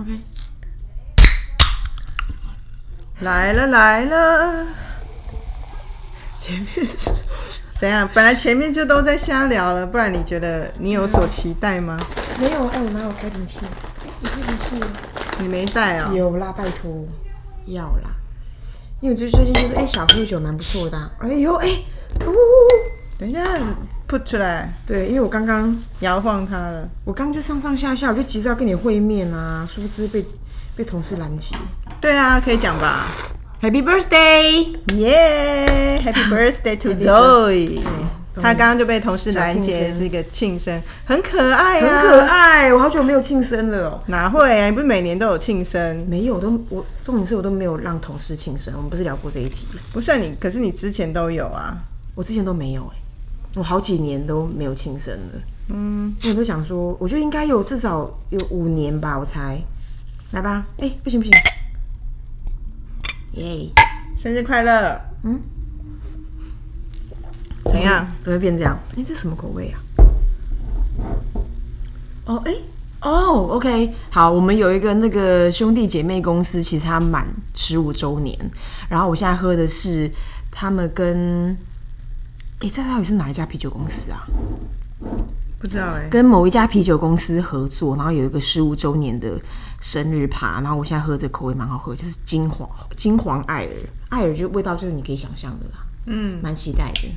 OK，来了来了，前面是怎样？本来前面就都在瞎聊了，不然你觉得你有所期待吗？没有，哎、我哪有开瓶器？你开瓶器你没带啊、有啦，拜托，要啦。因为我最最近就是哎、小喝酒蛮不错的啊、哎呦哎，呜、等一下，put 出来，对，因为我刚刚摇晃它了。我刚刚就上上下下，我就急着要跟你会面啊，殊不知被被同事拦截。对啊，可以讲吧？Happy birthday！耶、h a p p y birthday to Happy Zoe！他刚刚就被同事拦截，是一个庆生，很可爱很啊，可爱，我好久没有庆生了哦。哪会啊？你不是每年都有庆生？没有，我都我重点是我都没有让同事庆生，我们不是聊过这一题？不算你，可是你之前都有啊。我之前都没有哎、我好几年都没有庆生了。嗯，我都想说，我觉得应该有至少有五年吧，我猜。来吧，哎、不行不行，耶、生日快乐！嗯，怎样？怎么会变这样？哎、这什么口味啊？哦，哎、哦，OK，好，我们有一个那个兄弟姐妹公司，其实它满十五周年，然后我现在喝的是他们跟，哎、这到底是哪一家啤酒公司啊？不知道哎、跟某一家啤酒公司合作，然后有一个十五周年的生日趴，然后我现在喝这口味蛮好喝，就是金黄金黄艾尔，艾尔就味道就是你可以想象的啦，嗯，蛮期待的。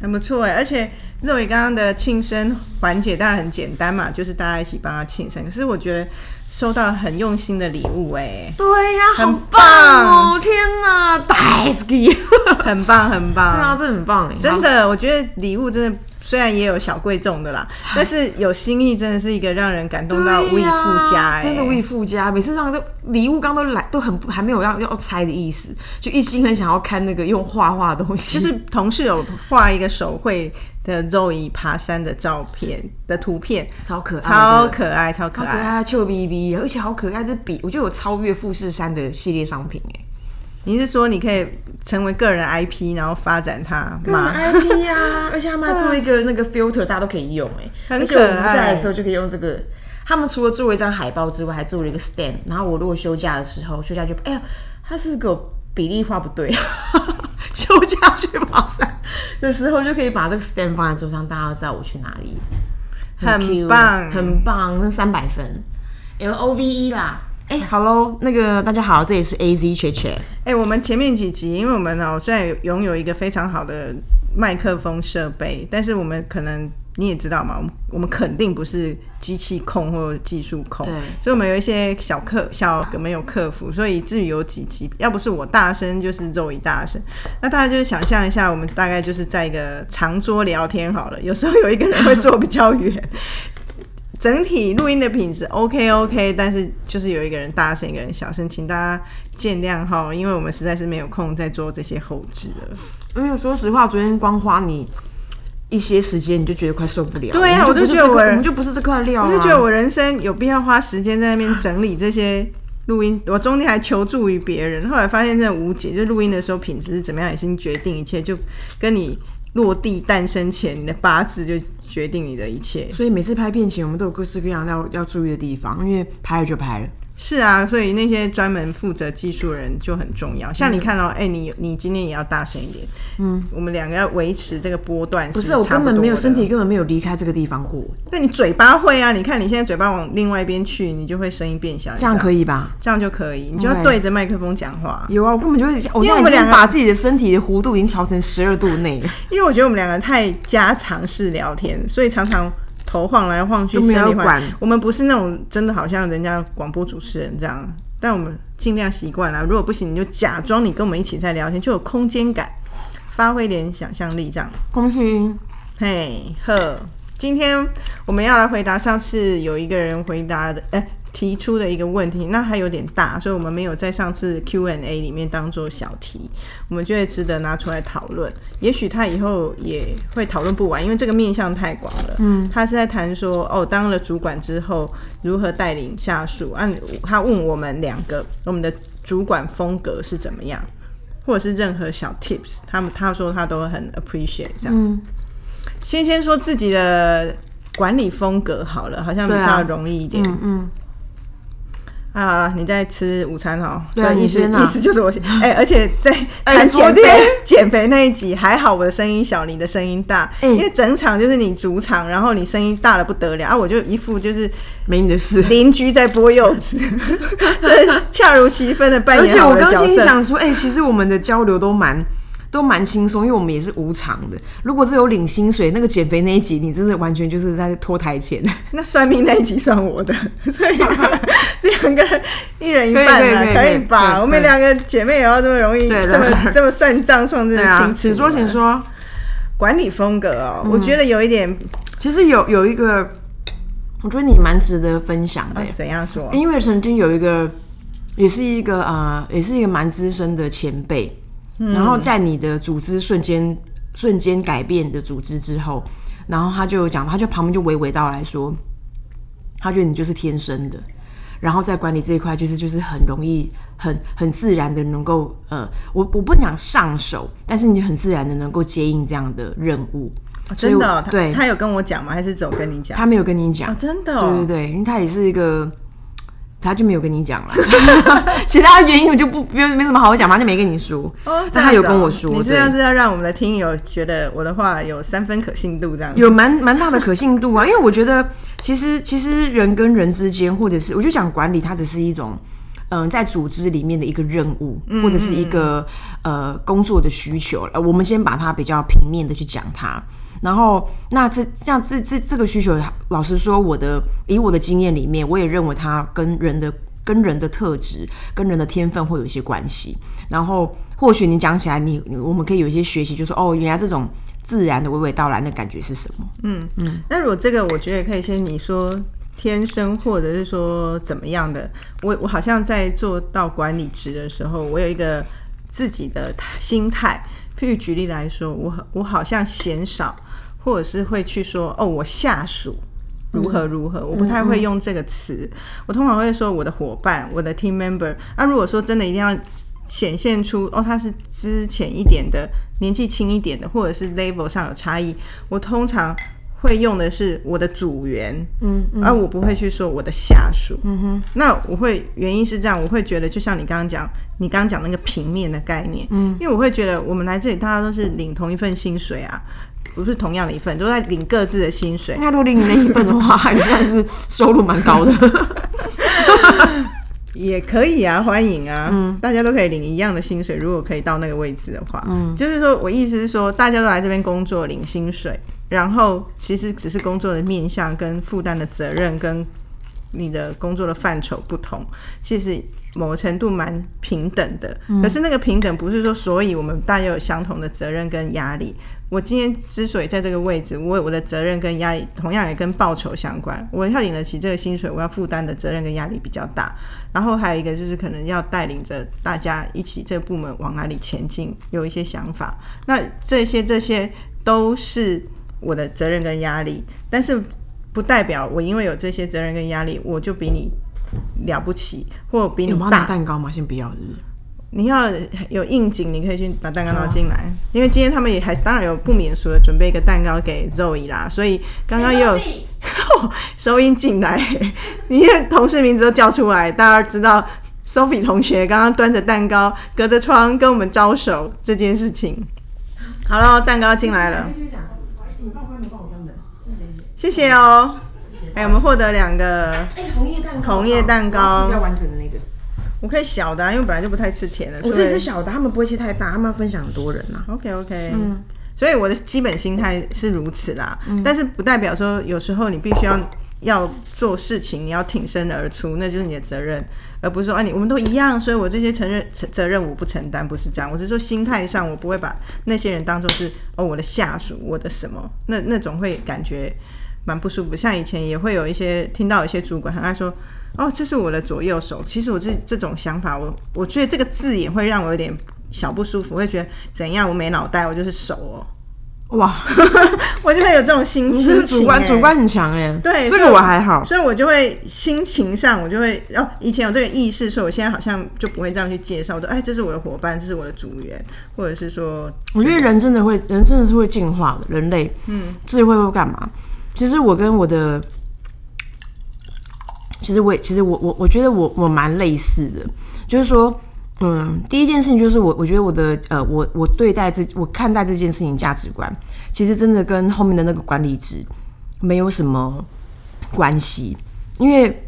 很不错哎。而且肉爷刚刚的庆生环节当然很简单嘛，就是大家一起帮他庆生。可是我觉得收到很用心的礼物哎，对呀、很好棒哦！天哪，大好き！很棒很棒。对啊，这很棒哎，真的，我觉得礼物真的虽然也有小贵重的啦，但是有心意真的是一个让人感动到无以复加、哎，真的无以复加。每次让都礼物刚都来都很还没有要要拆的意思，就一心很想要看那个用画画的东西，就是同事有画一个手绘的 Zoe 爬山的照片的图片，超可爱，超可爱，超可爱。超可爱，臭逼逼，而且好可爱，这笔我觉得有超越富士山的系列商品哎。你是说你可以成为个人 IP，然后发展它吗？IP 呀、而且他们还做一个那个 filter，大家都可以用哎，很而且我们可爱在的时候就可以用这个。他们除了做了一张海报之外，还做了一个 stand。然后我如果休假的时候，休假就哎呀，他是不是给我比例画不对，休假去爬山的时候就可以把这个 stand 放在桌上，大家都知道我去哪里，很棒很棒，那三百分，L O V E 啦。哎、好喽，那个大家好，这里是 A Z 切切。哎、我们前面几集，因为我们哦虽然拥有一个非常好的麦克风设备，但是我们可能你也知道嘛，我们我们肯定不是机器控或技术控，对所以我们有一些小客小没有客服，所以以至于有几集要不是我大声，就是肉一大声。那大家就是想象一下，我们大概就是在一个长桌聊天好了，有时候有一个人会坐比较远。整体录音的品质 OK OK，但是就是有一个人大声，一个人小声，请大家见谅哈，因为我们实在是没有空再做这些后置了。因为说实话，昨天光花你一些时间，你就觉得快受不了。对啊我就觉得我这块我们就不是这块料、啊，我就觉得我人生有必要花时间在那边整理这些录音，我中间还求助于别人，后来发现真的无解，就录音的时候品质是怎么样，已经决定一切，就跟你落地诞生前你的八字就决定你的一切。所以每次拍片前，我们都有各式各样要要注意的地方，因为拍了就拍了。是啊，所以那些专门负责技术的人就很重要。像你看哦，哎、你你今天也要大声一点，嗯，我们两个要维持这个波段不是，我根本没有身体，根本没有离开这个地方过，那你嘴巴会啊？你看你现在嘴巴往另外一边去，你就会声音变小，这样可以，吧？这样就可以，你就要对着麦克风讲话。有啊，我根本就是，我现在已经因为我们两个把自己的身体的弧度已经调成十二度内了，因为我觉得我们两个太家常式聊天，所以常常头晃来晃去，都没有身体晃管我们不是那种真的好像人家广播主持人这样，但我们尽量习惯了。如果不行，你就假装你跟我们一起在聊天，就有空间感，发挥点想象力这样。恭喜！嘿呵，今天我们要来回答上次有一个人回答的，哎、提出的一个问题，那还有点大，所以我们没有在上次 Q&A 里面当做小题，我们觉得值得拿出来讨论。也许他以后也会讨论不完，因为这个面向太广了。嗯，他是在谈说，哦，当了主管之后如何带领下属。按、他问我们两个，我们的主管风格是怎么样，或者是任何小 tips，他们他说他都很 appreciate 这样。嗯，先先说自己的管理风格好了，好像比较容易一点。嗯嗯，好了，你在吃午餐哦。对意思意思就是我先。哎、而且在哎谈减肥、减肥那一集，还好我的声音小，你的声音大。哎因为整场就是你主场，然后你声音大的不得了啊，我就一副就是没你的事。邻居在剥柚子，这恰如其分的扮而且演好我刚。心想说，哎、其实我们的交流都蛮都蛮轻松，因为我们也是无偿的。如果是有领薪水，那个减肥那一集，你真的完全就是在拖台前。那算命那一集算我的，所以两个人一人一半啊，可以吧？我们两个姐妹也要这么容易，这么 这么算账算这么对啊，清楚。请说，请。说。管理风格哦，嗯我觉得有一点其实有有一个，我觉得你蛮值得分享的耶，怎样说？因为曾经有一个，也是一个啊、呃也是一个蛮资深的前辈，然后在你的组织瞬间瞬间改变的组织之后，然后他就有讲，他就旁边就娓娓道来说，他觉得你就是天生的。然后在管理这一块，就是就是很容易、很很自然的能够，呃，我我不想上手，但是你很自然的能够接应这样的任务。真的对他有跟我讲吗？还是只有跟你讲？他没有跟你讲哦，，真的、对哦，对对，因为他也是一个，他就没有跟你讲了。其他原因我就不不用没什么好讲嘛，他就没跟你说。哦，但他有跟我说，对你这样是要让我们的听友觉得我的话有三分可信度，这样有蛮蛮大的可信度啊。因为我觉得，其实其实人跟人之间，或者是我就讲管理，它只是一种。嗯、在组织里面的一个任务，或者是一个呃工作的需求，呃，我们先把它比较平面的去讲它。然后，那这像这这这个需求，老实说，我的以我的经验里面，我也认为它跟人的跟人的特质、跟人的天分会有一些关系。然后，或许你讲起来你，你我们可以有一些学习，就说哦，原来这种自然的娓娓道来的感觉是什么？嗯嗯那如果这个，我觉得可以先你说天生，或者是说怎么样的。我我好像在做到管理职的时候，我有一个自己的心态。譬如举例来说，我我好像嫌少，或者是会去说哦，我下属。如何如何，我不太会用这个词，我通常会说我的伙伴，我的 team member。那、如果说真的一定要显现出哦，他是之前一点的，年纪轻一点的，或者是 level 上有差异，我通常会用的是我的组员，嗯，而我不会去说我的下属，嗯哼。那我会原因是这样，我会觉得就像你刚刚讲，你刚刚讲那个平面的概念，嗯，因为我会觉得我们来这里大家都是领同一份薪水啊。不是同样的一份，都在领各自的薪水。那如果领你那一份的话，还算是收入蛮高的。也可以啊，欢迎啊，大家都可以领一样的薪水。如果可以到那个位置的话，嗯，就是说我意思是说，大家都来这边工作领薪水，然后其实只是工作的面向跟负担的责任跟你的工作的范畴不同，其实某个程度蛮平等的。可是那个平等不是说，所以我们大家有相同的责任跟压力。我今天之所以在这个位置，我我的责任跟压力，同样也跟报酬相关。我要领得起这个薪水，我要负担的责任跟压力比较大。然后还有一个就是可能要带领着大家一起这个部门往哪里前进，有一些想法。那这些这些都是我的责任跟压力，但是不代表我因为有这些责任跟压力，我就比你了不起，或比你大。蛋糕吗？先不要，是不是？你要有应景，你可以去把蛋糕拿进来，因为今天他们也还当然有不免俗的准备一个蛋糕给 Zoe 啦，所以刚刚也有收音进来，你的同事名字都叫出来，大家知道 Sophie 同学刚刚端着蛋糕隔着窗跟我们招手这件事情。好了，蛋糕进来了，谢谢哦。哎、我们获得两个，哎，红叶蛋糕，红叶蛋糕。我要完整的那个。我可以小的、啊，因为本来就不太吃甜的。我这是小的，他们不会切太大，他们要分享很多人呐、OK OK，嗯，所以我的基本心态是如此啦，但是不代表说有时候你必须要要做事情，你要挺身而出，那就是你的责任，而不是说啊你我们都一样，所以我这些承认责责任我不承担，不是这样，我是说心态上我不会把那些人当做是哦我的下属，我的什么，那那种会感觉蛮不舒服。像以前也会有一些听到一些主管很爱说。哦，这是我的左右手。其实我这这种想法，我我觉得这个字眼会让我有点小不舒服，会觉得怎样？我没脑袋，我就是手哦，哇，我就会有这种心情、是主观欸主观很强哎。对，这个我还好。所以我就会心情上，我就会哦，以前有这个意识，所以我现在好像就不会这样去介绍，说哎，这是我的伙伴，这是我的组员，或者是说，我觉得人真的会，人真的是会进化的，人类，嗯，智慧会干嘛？其实我跟我的其实我也其实我我我觉得我我蛮类似的，就是说，嗯，第一件事情就是我我觉得我的呃我我对待这我看待这件事情价值观，其实真的跟后面的那个管理值没有什么关系，因为。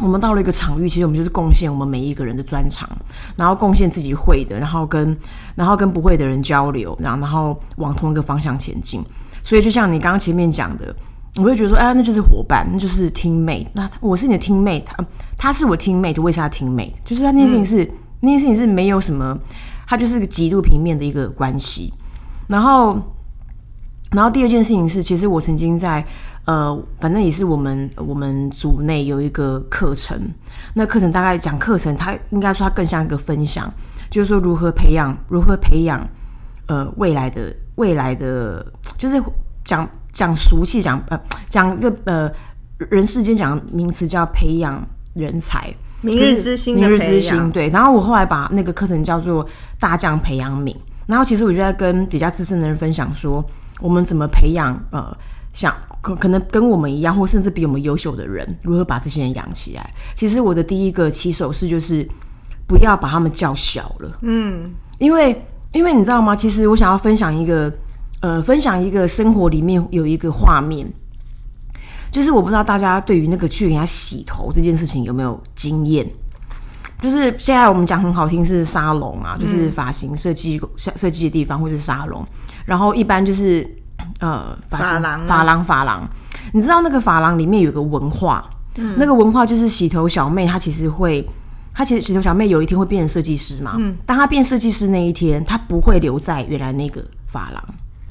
我们到了一个场域，其实我们就是贡献我们每一个人的专长，然后贡献自己会的，然后跟然后跟不会的人交流，然后然后往同一个方向前进。所以就像你刚刚前面讲的，我会觉得说，哎，那就是伙伴，那就是 teammate。那我是你的 teammate，他他是我 teammate，为啥 teammate？就是他那件事情是那件事情是没有什么，他就是个极度平面的一个关系。然后，然后第二件事情是，其实我曾经在。呃，反正也是我们我们组内有一个课程，那课程大概讲课程，它应该说它更像一个分享，就是说如何培养，如何培养，呃，未来的未来的，就是讲讲俗气讲呃讲一个呃人世间讲名词叫培养人才，明日之星，明日之星，对。然后我后来把那个课程叫做大将培养皿，然后其实我就在跟比较资深的人分享说，我们怎么培养呃。想可可能跟我们一样，或甚至比我们优秀的人，如何把这些人养起来？其实我的第一个起手式就是不要把他们叫小了。嗯，因为因为你知道吗？其实我想要分享一个呃，分享一个生活里面有一个画面，就是我不知道大家对于那个去给人家洗头这件事情有没有经验？就是现在我们讲很好听是沙龙啊，就是发型设计设计的地方，或是沙龙，然后一般就是。呃，发廊，发廊，发廊，你知道那个发廊里面有个文化，嗯，那个文化就是洗头小妹，她其实会，她其实洗头小妹有一天会变成设计师嘛，嗯，当她变设计师那一天，她不会留在原来那个发廊，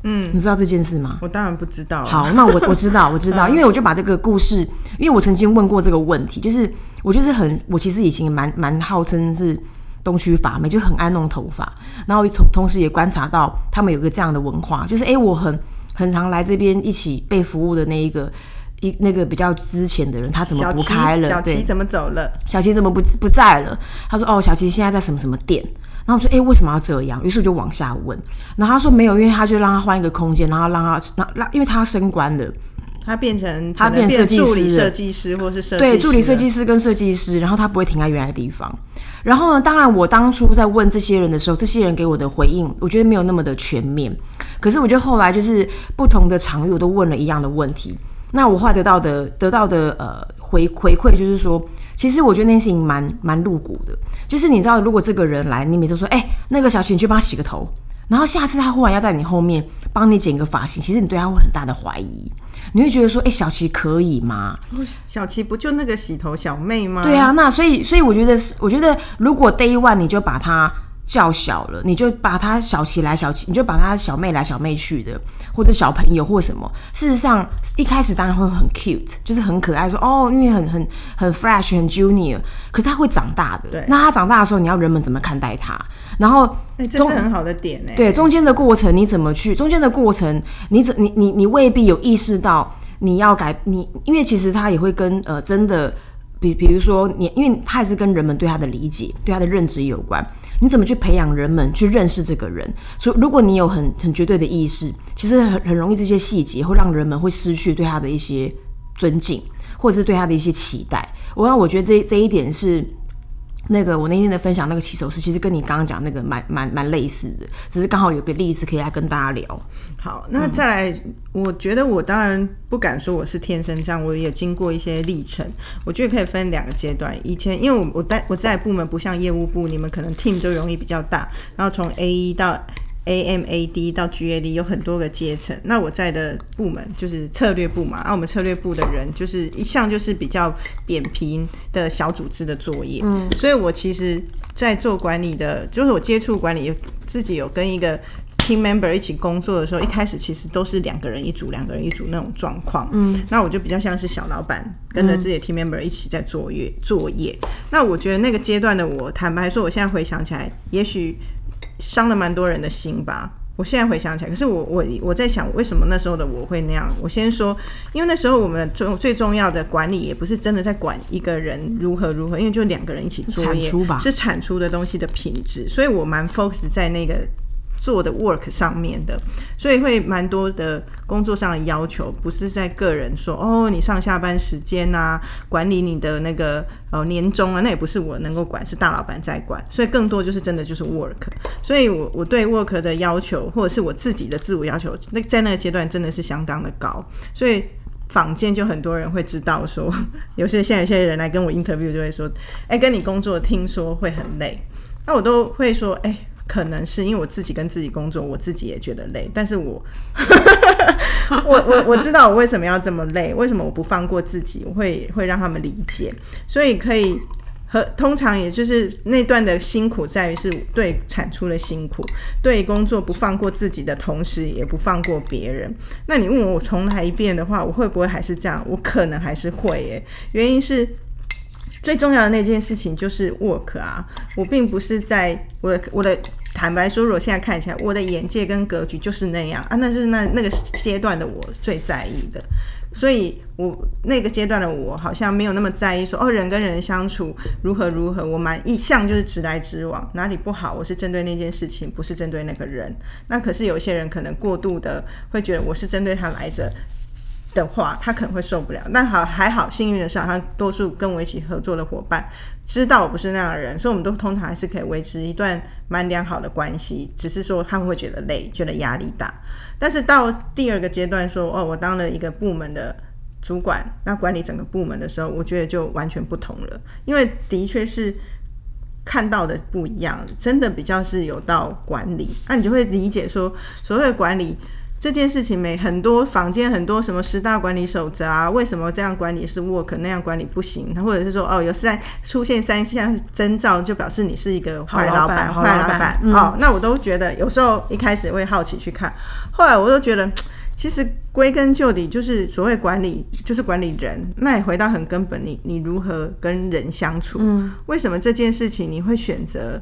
嗯，你知道这件事吗？我当然不知道。好，那我我知道，我知道，因为我就把这个故事，因为我曾经问过这个问题，就是我就是很，我其实以前蛮蛮号称是。东区发美就很爱弄头发，然后同同时也观察到他们有个这样的文化，就是哎，我很很常来这边一起被服务的那一个一那个比较之前的人，他怎么不开了？小齐怎么走了？小齐怎么不不在了？他说哦，小齐现在在什么什么店。然后我说哎，为什么要这样？于是我就往下问，然后他说没有，因为他就让他换一个空间，然后让他让让，因为他升官了。他变成他变设计师，设计师或是设对助理设计师跟设计师，然后他不会停在原来的地方。然后呢，当然我当初在问这些人的时候，这些人给我的回应，我觉得没有那么的全面。可是我觉得后来就是不同的场域，我都问了一样的问题。那我后来得到的得到的呃回回馈就是说，其实我觉得那件事情蛮蛮露骨的。就是你知道，如果这个人来，你每次说，哎，那个小齐，你去帮他洗个头，然后下次他忽然要在你后面帮你剪个发型，其实你对他会很大的怀疑。你会觉得说，哎，小琪可以吗？小琪不就那个洗头小妹吗？对啊，那所以，所以我觉得是，我觉得如果 day one 你就把她叫小了，你就把他小起来小起，你就把他小妹来小妹去的，或者小朋友或什么。事实上，一开始当然会很 cute，就是很可爱，说哦，因为很很很 fresh，很 junior。可是他会长大的，对。那他长大的时候，你要人们怎么看待他？然后，这是很好的点呢。对，中间的过程你怎么去？中间的过程，你怎你你你未必有意识到你要改你，因为其实他也会跟呃真的，比比如说你，因为他也是跟人们对他的理解、对他的认知有关。你怎么去培养人们去认识这个人？所以如果你有很很绝对的意识，其实很很容易这些细节会让人们会失去对他的一些尊敬，或者是对他的一些期待。我让我觉得这这一点是。那个我那天的分享那个起手式，其实跟你刚刚讲那个蛮蛮蛮类似的，只是刚好有个例子可以来跟大家聊。好，那再来，我觉得我当然不敢说我是天生这样，我也经过一些历程。我觉得可以分两个阶段。以前因为我我在我在部门不像业务部，你们可能 team 都容易比较大，然后从 A 一到。A M A D 到 G A D 有很多个阶层，那我在的部门就是策略部嘛，那我们策略部的人就是一向就是比较扁平的小组织的作业，嗯，所以我其实，在做管理的，就是我接触管理，自己有跟一个 team member 一起工作的时候，一开始其实都是两个人一组，两个人一组那种状况，嗯，那我就比较像是小老板，跟着自己的 team member 一起在作业作业，那我觉得那个阶段的我，坦白说，我现在回想起来，也许。伤了蛮多人的心吧。我现在回想起来，可是我我我在想，为什么那时候的我会那样？我先说，因为那时候我们最最重要的管理，也不是真的在管一个人如何如何，因为就两个人一起作业，产出吧，是产出的东西的品质。所以我蛮 focus 在那个做的 work 上面的，所以会蛮多的工作上的要求，不是在个人说哦，你上下班时间啊，管理你的那个呃年终啊，那也不是我能够管，是大老板在管，所以更多就是真的就是 work，所以我我对 work 的要求，或者是我自己的自我要求，那在那个阶段真的是相当的高，所以。坊间就很多人会知道说，有些现在有些人来跟我 interview 就会说，哎，跟你工作听说会很累，那我都会说，哎，可能是因为我自己跟自己工作，我自己也觉得累，但是我，我我我知道我为什么要这么累，为什么我不放过自己，我会会让他们理解，所以可以。和通常也就是那段的辛苦，在于是对产出的辛苦，对工作不放过自己的同时，也不放过别人。那你问我重来一遍的话，我会不会还是这样？我可能还是会耶。原因是最重要的那件事情就是 work 啊，我并不是在我的我的坦白说，我现在看起来我的眼界跟格局就是那样啊，那是那那个阶段的我最在意的。所以，我那个阶段的我好像没有那么在意，说哦，人跟人相处如何如何，我蛮一向就是直来直往，哪里不好，我是针对那件事情，不是针对那个人。那可是有些人可能过度的会觉得我是针对他来着。的话，他可能会受不了。但好还好，幸运的是，他多数跟我一起合作的伙伴知道我不是那样的人，所以我们都通常还是可以维持一段蛮良好的关系。只是说他们会觉得累，觉得压力大。但是到第二个阶段，说哦，我当了一个部门的主管，那管理整个部门的时候，我觉得就完全不同了。因为的确是看到的不一样，真的比较是有到管理，那你就会理解说，所谓的管理。这件事情没很多坊间很多什么十大管理守则啊？为什么这样管理是 work，那样管理不行？或者是说哦，有三出现三项征兆，就表示你是一个坏老板、坏老板。哦，那我都觉得有时候一开始会好奇去看，后来我都觉得其实归根究底就是所谓管理就是管理人。那你回到很根本，你你如何跟人相处？嗯，为什么这件事情你会选择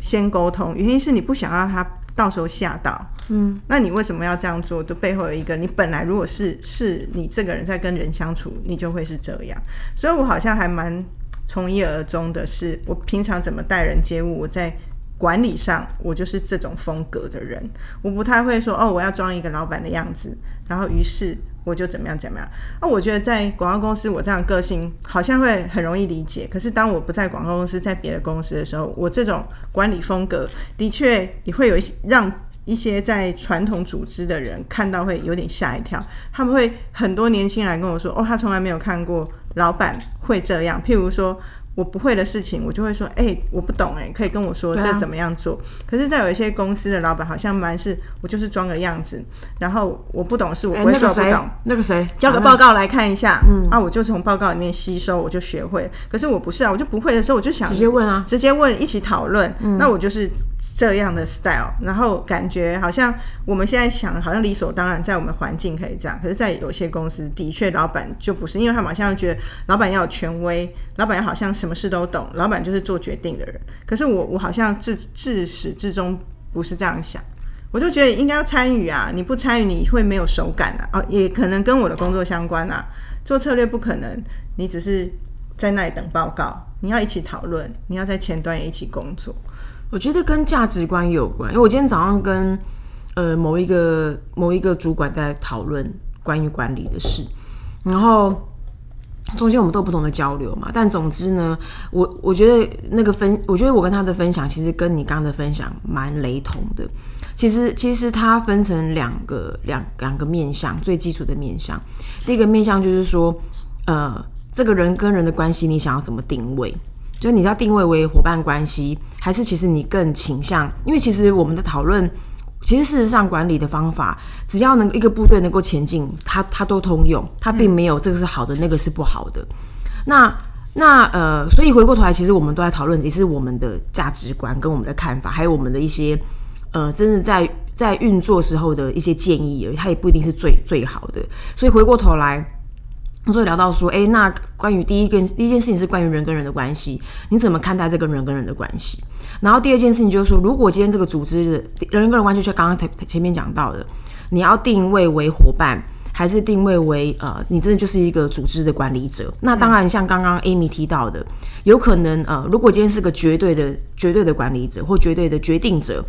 先沟通？原因是你不想让他。到时候吓到，嗯，那你为什么要这样做？的背后有一个，你本来如果是是你这个人在跟人相处，你就会是这样。所以我好像还蛮从一而终的，是我平常怎么待人接物，我在管理上，我就是这种风格的人。我不太会说哦，我要装一个老板的样子，然后于是。我就怎么样怎么样。那我觉得在广告公司，我这样个性好像会很容易理解。可是当我不在广告公司，在别的公司的时候，我这种管理风格的确也会有一些让一些在传统组织的人看到会有点吓一跳。他们会很多年轻人跟我说：“哦，他从来没有看过老板会这样。”譬如说。我不会的事情，我就会说，哎，我不懂，哎，可以跟我说这怎么样做。可是，在有一些公司的老板，好像蛮是，我就是装个样子，然后我不懂事，我不会说不懂。那个谁，交个报告来看一下，嗯，啊，我就从报告里面吸收，我就学会。可是我不是啊，我就不会的时候，我就想直接问啊，直接问，一起讨论。嗯那我就是。这样的 style，然后感觉好像我们现在想，好像理所当然，在我们环境可以这样。可是，在有些公司，的确老板就不是，因为他们好像觉得老板要有权威，老板要好像什么事都懂，老板就是做决定的人。可是我，我好像自自始至终不是这样想，我就觉得应该要参与啊！你不参与，你会没有手感啊！哦，也可能跟我的工作相关啊。做策略不可能，你只是在那里等报告，你要一起讨论，你要在前端也一起工作。我觉得跟价值观有关，因为我今天早上跟呃某一个某一个主管在讨论关于管理的事，然后中间我们都有不同的交流嘛。但总之呢，我我觉得那个分，我觉得我跟他的分享其实跟你刚刚的分享蛮雷同的。其实其实它分成两个两两个面向，最基础的面向。第一个面向就是说，呃，这个人跟人的关系，你想要怎么定位？就是你要定位为伙伴关系，还是其实你更倾向？因为其实我们的讨论，其实事实上管理的方法，只要能一个部队能够前进，它它都通用，它并没有这个是好的，那个是不好的。那那呃，所以回过头来，其实我们都在讨论，也是我们的价值观跟我们的看法，还有我们的一些呃，真的在在运作时候的一些建议而已，它也不一定是最最好的。所以回过头来。所以聊到说，哎，那关于第一件第一件事情是关于人跟人的关系，你怎么看待这个人跟人的关系？然后第二件事情就是说，如果今天这个组织的人跟人关系，就像刚刚前前面讲到的，你要定位为伙伴，还是定位为呃，你真的就是一个组织的管理者？那当然，像刚刚 Amy 提到的，有可能呃，如果今天是个绝对的、绝对的管理者或绝对的决定者。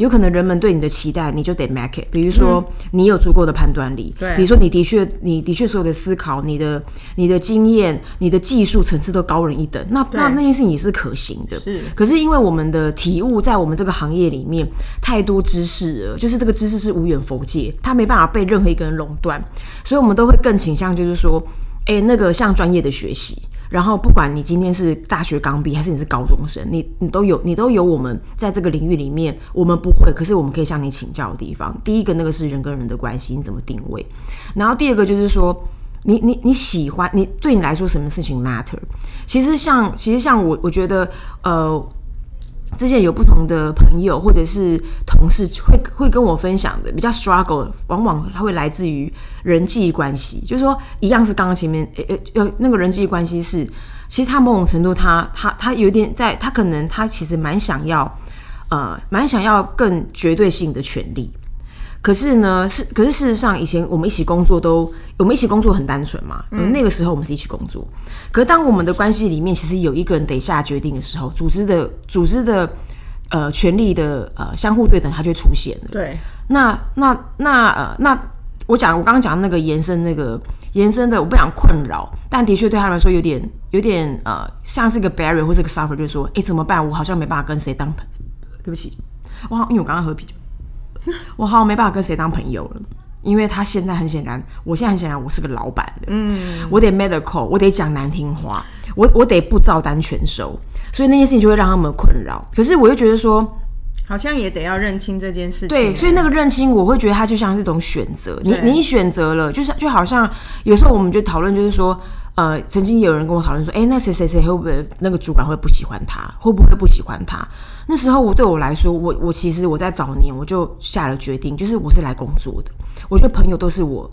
有可能人们对你的期待，你就得 make it。比如说，你有足够的判断力，对。比如说，你的确，你的确所有的思考，你的、你的经验、你的技术层次都高人一等。那那那件事情也是可行的。是。可是因为我们的体悟，在我们这个行业里面太多知识了，就是这个知识是无远佛界，它没办法被任何一个人垄断，所以我们都会更倾向就是说，哎，那个像专业的学习。然后，不管你今天是大学刚毕，还是你是高中生，你你都有你都有我们在这个领域里面，我们不会，可是我们可以向你请教的地方。第一个，那个是人跟人的关系，你怎么定位？然后第二个就是说，你你你喜欢你对你来说什么事情 matter？其实像其实像我，我觉得呃。之前有不同的朋友或者是同事会会跟我分享的，比较 struggle，往往它会来自于人际关系，就是说一样是刚刚前面呃呃那个人际关系是，其实他某种程度他他他有点在，他可能他其实蛮想要呃蛮想要更绝对性的权利。可是呢，是可是事实上，以前我们一起工作都，我们一起工作很单纯嘛。嗯。那个时候我们是一起工作，可是当我们的关系里面，其实有一个人得下决定的时候，组织的组织的呃权力的呃相互对等，它就出现了。对。那那那呃那我讲我刚刚讲那个延伸那个延伸的，我不想困扰，但的确对他来说有点有点呃像是一个 barrier 或者个 suffer，就是说，哎怎么办？我好像没办法跟谁当朋，对不起，我好因为我刚刚喝啤酒。我好像没办法跟谁当朋友了，因为他现在很显然，我现在很显然我是个老板的，嗯，我得 medical，我得讲难听话，我我得不照单全收，所以那件事情就会让他们困扰。可是我又觉得说，好像也得要认清这件事情。对，所以那个认清，我会觉得它就像是一种选择。你你选择了，就是就好像有时候我们就讨论，就是说。呃，曾经有人跟我讨论说，哎，那谁谁谁会不会那个主管会不喜欢他？会不会不喜欢他？那时候我对我来说，我我其实我在早年我就下了决定，就是我是来工作的。我觉得朋友都是我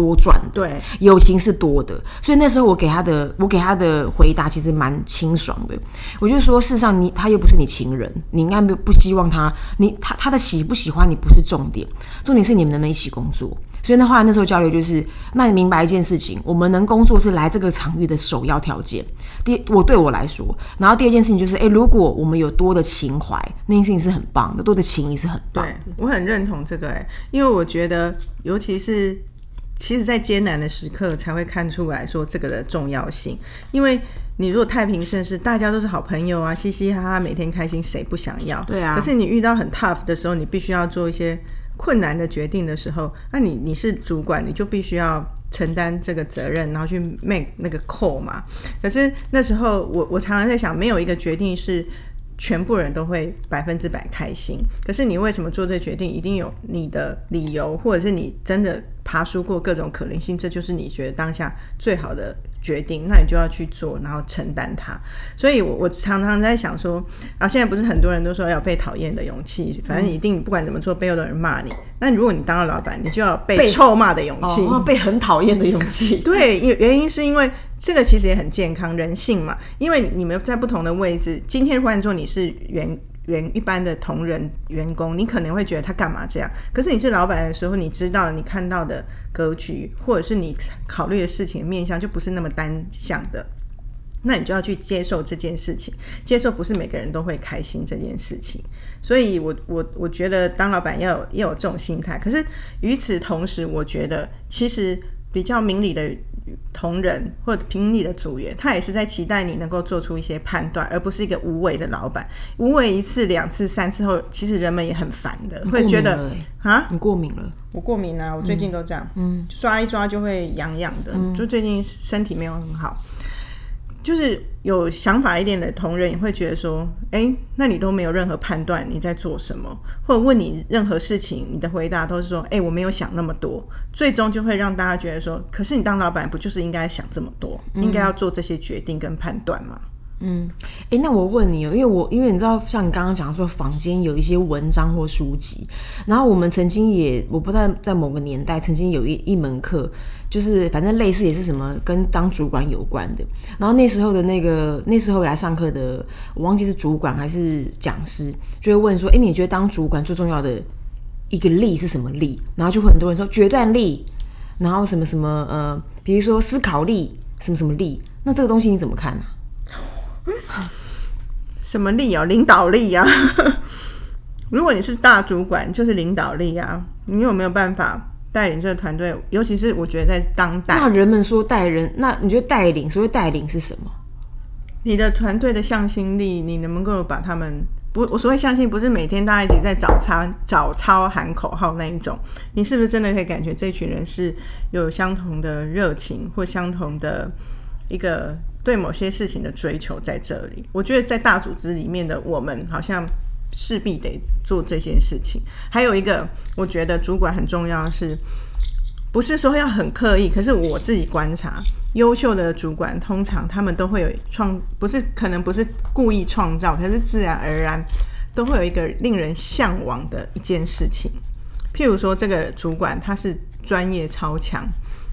多赚，对，友情是多的。所以那时候我给他的，我给他的回答其实蛮清爽的。我就说，事实上你他又不是你情人，你应该不不希望他，你他他的喜不喜欢你不是重点，重点是你们能不能一起工作。所以那后来那时候交流就是，那你明白一件事情，我们能工作是来这个场域的首要条件。第，我对我来说，然后第二件事情就是，哎，如果我们有多的情怀，那件事情是很棒的，多的情谊是很棒。对，我很认同这个，哎，因为我觉得，尤其是其实，在艰难的时刻才会看出来说这个的重要性。因为你如果太平盛世，大家都是好朋友啊，嘻嘻哈哈，每天开心，谁不想要？对啊。可是你遇到很 tough 的时候，你必须要做一些。困难的决定的时候，那你你是主管，你就必须要承担这个责任，然后去 make 那个 call 嘛。可是那时候，我我常常在想，没有一个决定是全部人都会百分之百开心。可是你为什么做这决定，一定有你的理由，或者是你真的爬出过各种可能性，这就是你觉得当下最好的。决定，那你就要去做，然后承担它。所以，我我常常在想说，啊，现在不是很多人都说要被讨厌的勇气，反正一定不管怎么做，背后的人骂你。那如果你当了老板，你就要被臭骂的勇气，被很讨厌的勇气。对，因原因是因为这个其实也很健康，人性嘛。因为你们在不同的位置，今天换做你是原。员一般的同仁员工，你可能会觉得他干嘛这样？可是你是老板的时候，你知道你看到的格局，或者是你考虑的事情面向，就不是那么单向的。那你就要去接受这件事情，接受不是每个人都会开心这件事情。所以，我我我觉得当老板要有要有这种心态。可是与此同时，我觉得其实比较明理的。同仁或者凭你的组员，他也是在期待你能够做出一些判断，而不是一个无为的老板。无为一次、两次、三次后，其实人们也很烦的，会觉得啊，你过敏了？我过敏啊，我最近都这样，嗯，抓一抓就会痒痒的，就最近身体没有很好。就是有想法一点的同仁也会觉得说，哎，那你都没有任何判断你在做什么，或者问你任何事情，你的回答都是说，哎，我没有想那么多，最终就会让大家觉得说，可是你当老板不就是应该想这么多，应该要做这些决定跟判断吗？嗯，哎，那我问你哦，因为我因为你知道，像你刚刚讲说，房间有一些文章或书籍，然后我们曾经也，我不知道在某个年代曾经有一一门课，就是反正类似也是什么跟当主管有关的，然后那时候的那个那时候来上课的，我忘记是主管还是讲师，就会问说，哎，你觉得当主管最重要的一个力是什么力？然后就会很多人说决断力。然后什么什么呃，比如说思考力什么什么力，那这个东西你怎么看呢、什么力啊？领导力啊！如果你是大主管，就是领导力啊！你有没有办法带领这个团队？尤其是我觉得在当代，那人们说带人，那你觉得带领，所谓带领是什么？你的团队的向心力，你能不能够把他们不？我所谓向心，不是每天大家一起在早餐、早操喊口号那一种。你是不是真的可以感觉这群人是有相同的热情或相同的一个对某些事情的追求在这里？我觉得在大组织里面的我们，好像势必得做这件事情。还有一个，我觉得主管很重要是。不是说要很刻意，可是我自己观察，优秀的主管通常他们都会有创，不是可能不是故意创造，可是自然而然都会有一个令人向往的一件事情。譬如说，这个主管他是专业超强，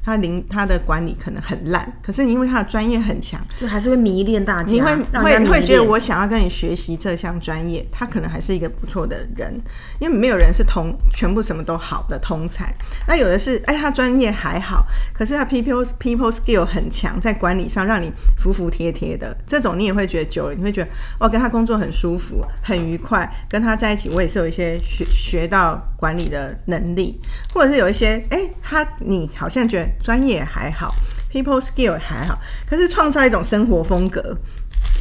他领他的管理可能很烂，可是因为他的专业很强，就还是会迷恋大家，你会会会觉得我想要跟你学习这项专业，他可能还是一个不错的人，因为没有人是同全部什么都好的通才。那有的是，哎，他专业还好，可是他 people people skill 很强，在管理上让你服服帖帖的，这种你也会觉得久了，你会觉得哦，跟他工作很舒服，很愉快，跟他在一起，我也是有一些学学到管理的能力，或者是有一些，哎，他你好像觉得专业还好，people skill 还好，可是创造一种生活风格。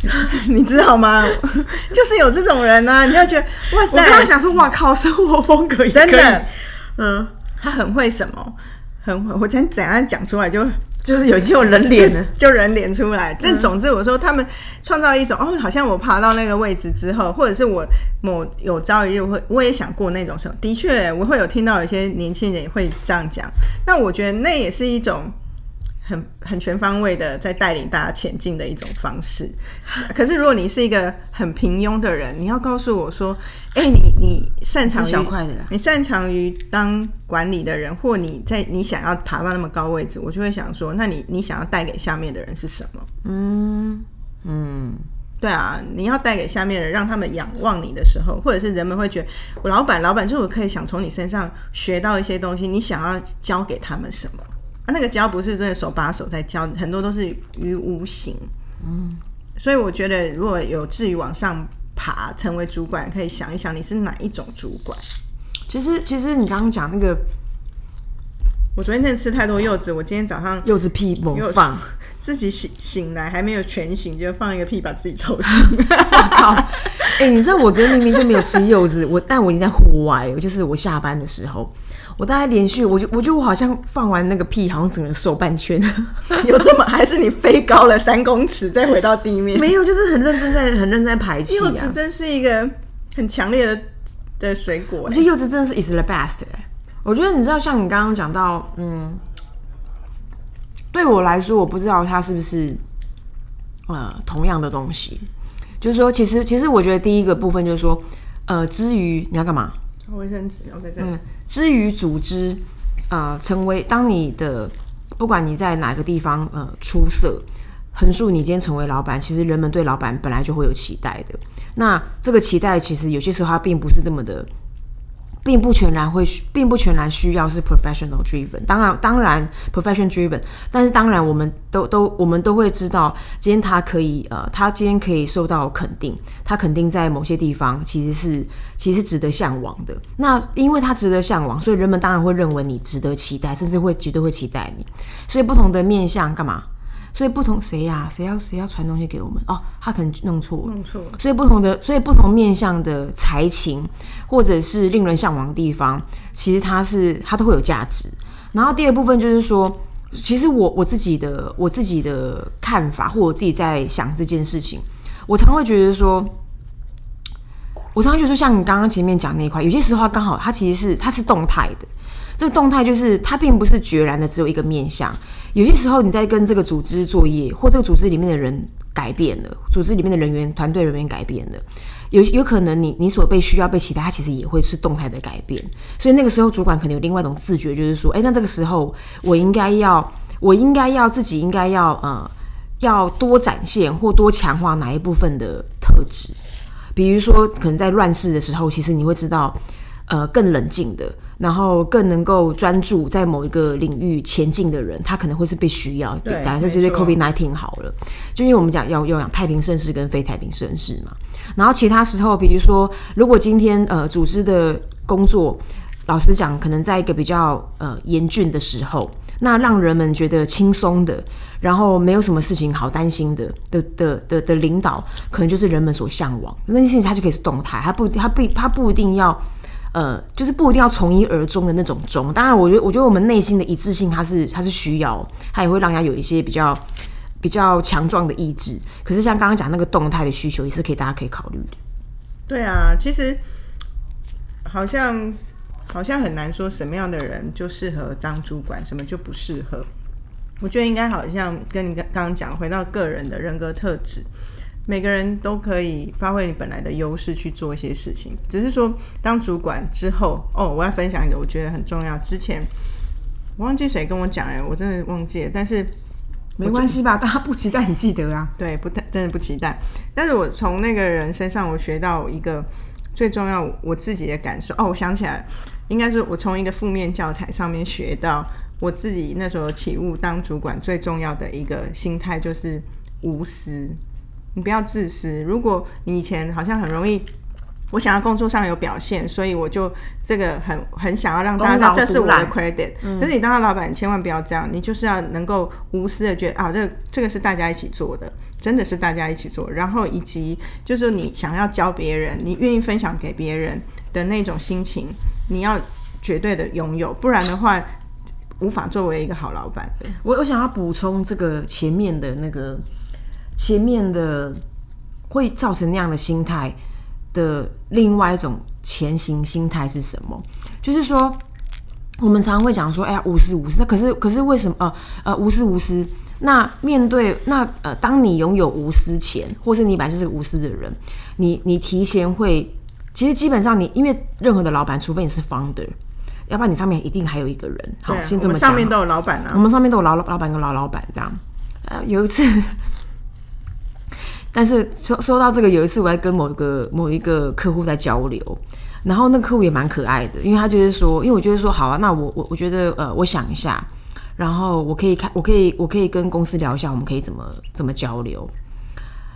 你知道吗？就是有这种人呢、你就觉得哇我塞，我刚想说，哇靠，生活风格真的，嗯，他很会什么，很会。我今天怎样讲出来就就是有这种人脸呢。就人脸出来。但总之，我说他们创造一种哦，好像我爬到那个位置之后，或者是我某有朝一日会，我也想过那种生活。的确，我会有听到有些年轻人也会这样讲。那我觉得那也是一种。很很全方位的在带领大家前进的一种方式。可是如果你是一个很平庸的人，你要告诉我说，哎、你你擅长于你擅长于当管理的人，或你在你想要爬到那么高位置，我就会想说，那你你想要带给下面的人是什么？嗯嗯，对啊，你要带给下面的人，让他们仰望你的时候，或者是人们会觉得，我老板，老板就是我可以想从你身上学到一些东西，你想要教给他们什么？啊，那个教不是真的手把手在教，很多都是于无形。嗯，所以我觉得如果有志于往上爬，成为主管，可以想一想你是哪一种主管。其实其实你刚刚讲那个我昨天真的吃太多柚子，我今天早上柚子屁猛放，自己醒醒来还没有全醒，就放一个屁把自己抽 醒。靠！哎、你知道我昨天明明就没有吃柚子，我但我已经在户外了，就是我下班的时候，我大概连续，我就我觉得我好像放完那个屁，好像整个瘦半圈，有这么 还是你飞高了三公尺再回到地面？没有，就是很认真在很认真在排气啊。柚子真是一个很强烈的的水果欸我觉得柚子真的是 is the best 哎、我觉得你知道，像你刚刚讲到，嗯，对我来说，我不知道它是不是呃同样的东西。就是说，其实其实我觉得第一个部分就是说，呃，至于你要干嘛？卫生纸然后在这嗯，至于组织，呃，成为当你的不管你在哪个地方呃出色，横竖你今天成为老板，其实人们对老板本来就会有期待的。那这个期待其实有些时候它并不是这么的。并不全然会需，并不全然需要是 professional driven。当然，当然 professional driven，但是当然我们都都我们都会知道，今天他可以呃，他今天可以受到肯定，他肯定在某些地方其实是其实是值得向往的。那因为他值得向往，所以人们当然会认为你值得期待，甚至会绝对会期待你。所以不同的面向干嘛？所以不同谁呀、谁要谁要传东西给我们？哦，他可能弄错了。弄错了。所以不同的，所以不同面向的才情，或者是令人向往的地方，其实它是它都会有价值。然后第二部分就是说，其实我我自己的我自己的看法，或我自己在想这件事情，我常会觉得说，我常常觉得说，像你刚刚前面讲那一块，有些时候它刚好它其实是它是动态的。这个动态就是它并不是决然的只有一个面向，有些时候你在跟这个组织作业，或这个组织里面的人改变了，组织里面的人员、团队人员改变了，有有可能你你所被需要被期待，它其实也会是动态的改变。所以那个时候主管可能有另外一种自觉，就是说，哎，那这个时候我应该要，我应该要自己应该要呃，要多展现或多强化哪一部分的特质。比如说，可能在乱世的时候，其实你会知道，呃，更冷静的，然后更能够专注在某一个领域前进的人，他可能会是被需要。对假设这些没错 COVID nineteen 好了，就因为我们讲要要讲太平盛世跟非太平盛世嘛。然后其他时候，比如说，如果今天呃组织的工作，老实讲，可能在一个比较呃严峻的时候，那让人们觉得轻松的，然后没有什么事情好担心的的的的的领导，可能就是人们所向往。那件事情它就可以是动态，它不它不它不一定要。呃，就是不一定要从一而终的那种终。当然，我觉得，我觉得我们内心的一致性，它是它是需要，它也会让人家有一些比较比较强壮的意志。可是像刚刚讲那个动态的需求，也是可以大家可以考虑的。对啊，其实好像好像很难说什么样的人就适合当主管，什么就不适合。我觉得应该好像跟你刚刚讲，回到个人的人格特质，每个人都可以发挥你本来的优势去做一些事情。只是说当主管之后，哦，我要分享一个我觉得很重要。之前我忘记谁跟我讲，哎，我真的忘记了，但是。没关系吧，大家不期待，你记得啊。对，不太真的不期待。但是我从那个人身上，我学到一个最重要我自己的感受。哦，我想起来，应该是我从一个负面教材上面学到，我自己那时候体悟，当主管最重要的一个心态就是无私。你不要自私。如果你以前好像很容易。我想要工作上有表现，所以我就这个很很想要让大家这是我的 credit。可是你当了老板，千万不要这样，你就是要能够无私的觉得啊，这个这个是大家一起做的，真的是大家一起做。然后以及就是你想要教别人，你愿意分享给别人的那种心情，你要绝对的拥有，不然的话无法作为一个好老板的。我我想要补充这个前面的那个前面的会造成那样的心态。的另外一种前行心态是什么？就是说，我们常常会讲说，哎呀，无私无私。那可是，可是为什么？呃呃，无私无私。那面对那呃，当你拥有无私前，或是你本来就是个无私的人，你你提前会，其实基本上你，因为任何的老板，除非你是 founder，要不然你上面一定还有一个人。好，先这么讲。上面都有老板啊。我们上面都有老老板跟老老板这样。呃，有一次。但是说说到这个，有一次我在跟某一个某一个客户在交流，然后那个客户也蛮可爱的，因为他就是说，因为我觉得说好啊，那我我我觉得呃，我想一下，然后我可以看，我可以我可以跟公司聊一下，我们可以怎么怎么交流。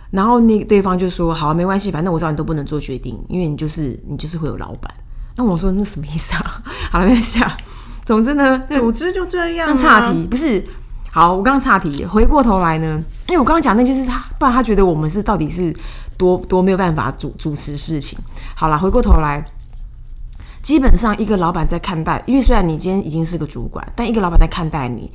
然后那对方就说好啊，没关系，反正我知道你都不能做决定，因为你就是你就是会有老板。那我说那什么意思啊？好了，没关系啊。总之呢，组织就这样。岔题不是。好，我刚刚岔题，回过头来呢，因为我刚刚讲那就是他，不然他觉得我们是到底是多多没有办法主主持事情。好了，回过头来，基本上一个老板在看待，因为虽然你今天已经是个主管，但一个老板在看待你，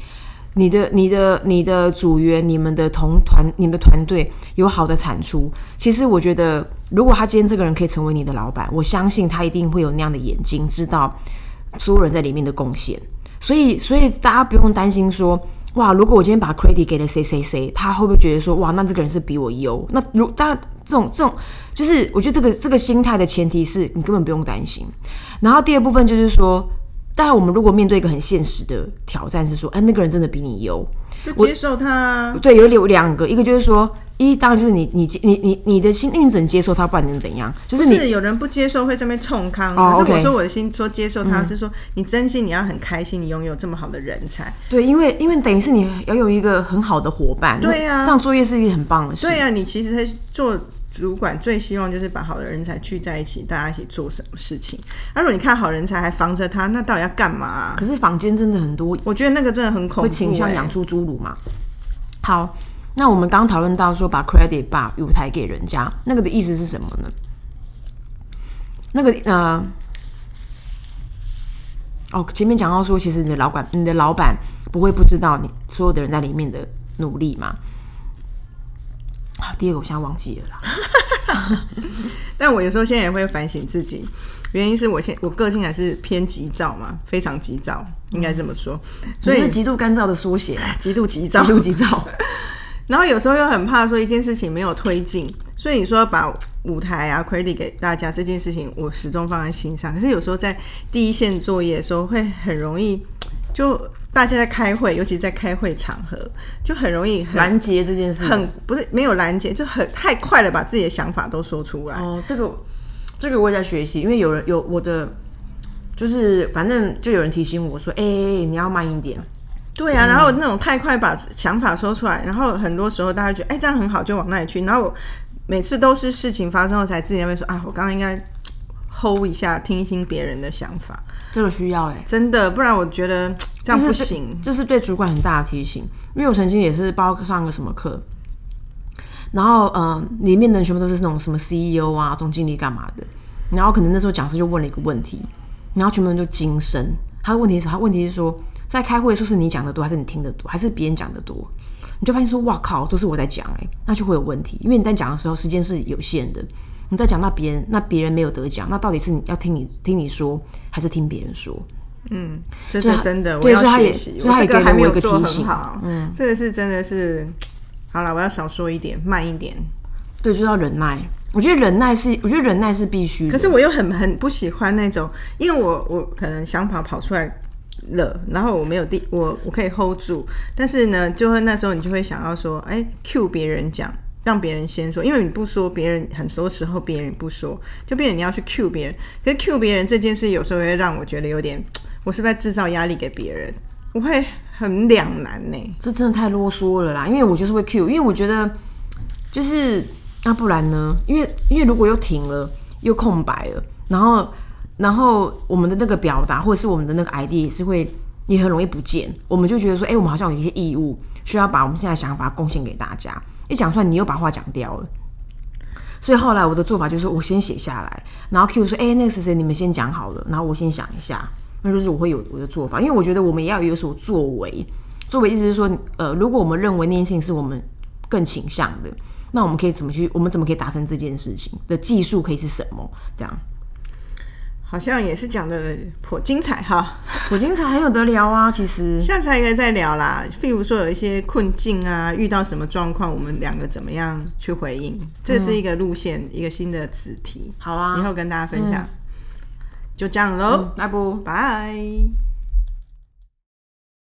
你的、你的、你的组员、你们的同团、你们的团队有好的产出，其实我觉得，如果他今天这个人可以成为你的老板，我相信他一定会有那样的眼睛，知道所有人在里面的贡献。所以，所以大家不用担心说。哇！如果我今天把 credit 给了谁谁谁，他会不会觉得说哇，那这个人是比我优？那如当然，这种这种就是我觉得这个这个心态的前提是你根本不用担心。然后第二部分就是说，当然我们如果面对一个很现实的挑战是说，哎，那个人真的比你优，就接受他。对，有有两个，一个就是说。一当然就是你你你你你的心你只能接受他，不然能怎样？就是你有人不接受会这边冲康。可是我说我的心说接受他是说你真心你要很开心，你拥有这么好的人才。对，因为因为等于是你要有一个很好的伙伴。对呀，这样作业是一件很棒的事。对呀，你其实做主管最希望就是把好的人才聚在一起，大家一起做什么事情。如果你看好人才还防着他，那到底要干嘛？可是房间真的很多，我觉得那个真的很恐怖，会倾向养猪侏儒嘛。好。那我们刚讨论到说把 credit 把舞台给人家，那个的意思是什么呢？那个呃，哦，前面讲到说，其实你的老板，你的老板不会不知道你所有的人在里面的努力嘛。好，第二个我现在忘记了啦。但我有时候现在也会反省自己，原因是我现我个性还是偏急躁嘛，非常急躁，应该这么说。所以是极度干燥的缩写，极度急躁，极度急躁。然后有时候又很怕说一件事情没有推进，所以你说把舞台啊 credit 给大家这件事情，我始终放在心上。可是有时候在第一线作业的时候，会很容易就大家在开会，尤其在开会场合，就很容易拦截这件事，很不是没有拦截，就很太快了，把自己的想法都说出来。哦，这个这个我也在学习，因为有人有我的就是反正就有人提醒我说，哎、你要慢一点。对啊，然后那种太快把想法说出来，然后很多时候大家觉得哎这样很好，就往那里去。然后我每次都是事情发生后才自己在那边说啊，我刚刚应该 hold 一下，听一听别人的想法，这个需要哎、真的，不然我觉得这样不行。这是对主管很大的提醒，因为我曾经也是包上个什么课，然后呃，里面的人全部都是那种什么 CEO 啊、总经理干嘛的，然后可能那时候讲师就问了一个问题，然后全部人就惊声。他的问题是，他问题是说，在开会的时候是你讲的多，还是你听的多，还是别人讲的多？你就发现说，哇靠，都是我在讲哎、那就会有问题，因为你在讲的时候时间是有限的，你在讲到别人，那别人没有得奖，那到底是你要听你听你说，还是听别人说？真所以他的真的，我要学习。所以他也我这个还给了我一个没有做很提醒好，嗯，这个是真的是，好了，我要少说一点，慢一点。对，就是要忍耐。我觉得忍耐是，我觉得忍耐是必须。可是我又很很不喜欢那种，因为我我可能想跑跑出来了，然后我没有地，我我可以 hold 住，但是呢，就会那时候你就会想要说，哎，cue 别人讲，让别人先说，因为你不说，别人很多时候别人不说，就变成你要去 cue 别人。可是 cue 别人这件事，有时候会让我觉得有点，我是不是在制造压力给别人？我会很两难呢。这真的太啰嗦了啦，因为我就是会 Q，因为我觉得就是那不然呢？因为因为如果又停了，又空白了，然后然后我们的那个表达或者是我们的那个 ID 也是会也很容易不见，我们就觉得说，哎、我们好像有一些义务需要把我们现在想法贡献给大家，一讲出来你又把话讲掉了。所以后来我的做法就是，我先写下来，然后 Q 说：“哎、那个谁谁，你们先讲好了。”然后我先想一下，那就是我会有我的做法，因为我觉得我们也要有所作为。作为意思是说，呃，如果我们认为那件事情是我们更倾向的，那我们可以怎么去？我们怎么可以达成这件事情的技术可以是什么？这样，好像也是讲的颇精彩哈。颇精彩很有得聊啊，其实下次还可以再聊啦，譬如说有一些困境啊，遇到什么状况，我们两个怎么样去回应，这是一个路线，一个新的子题，好啊以，后跟大家分享。就这样喽，那不。拜。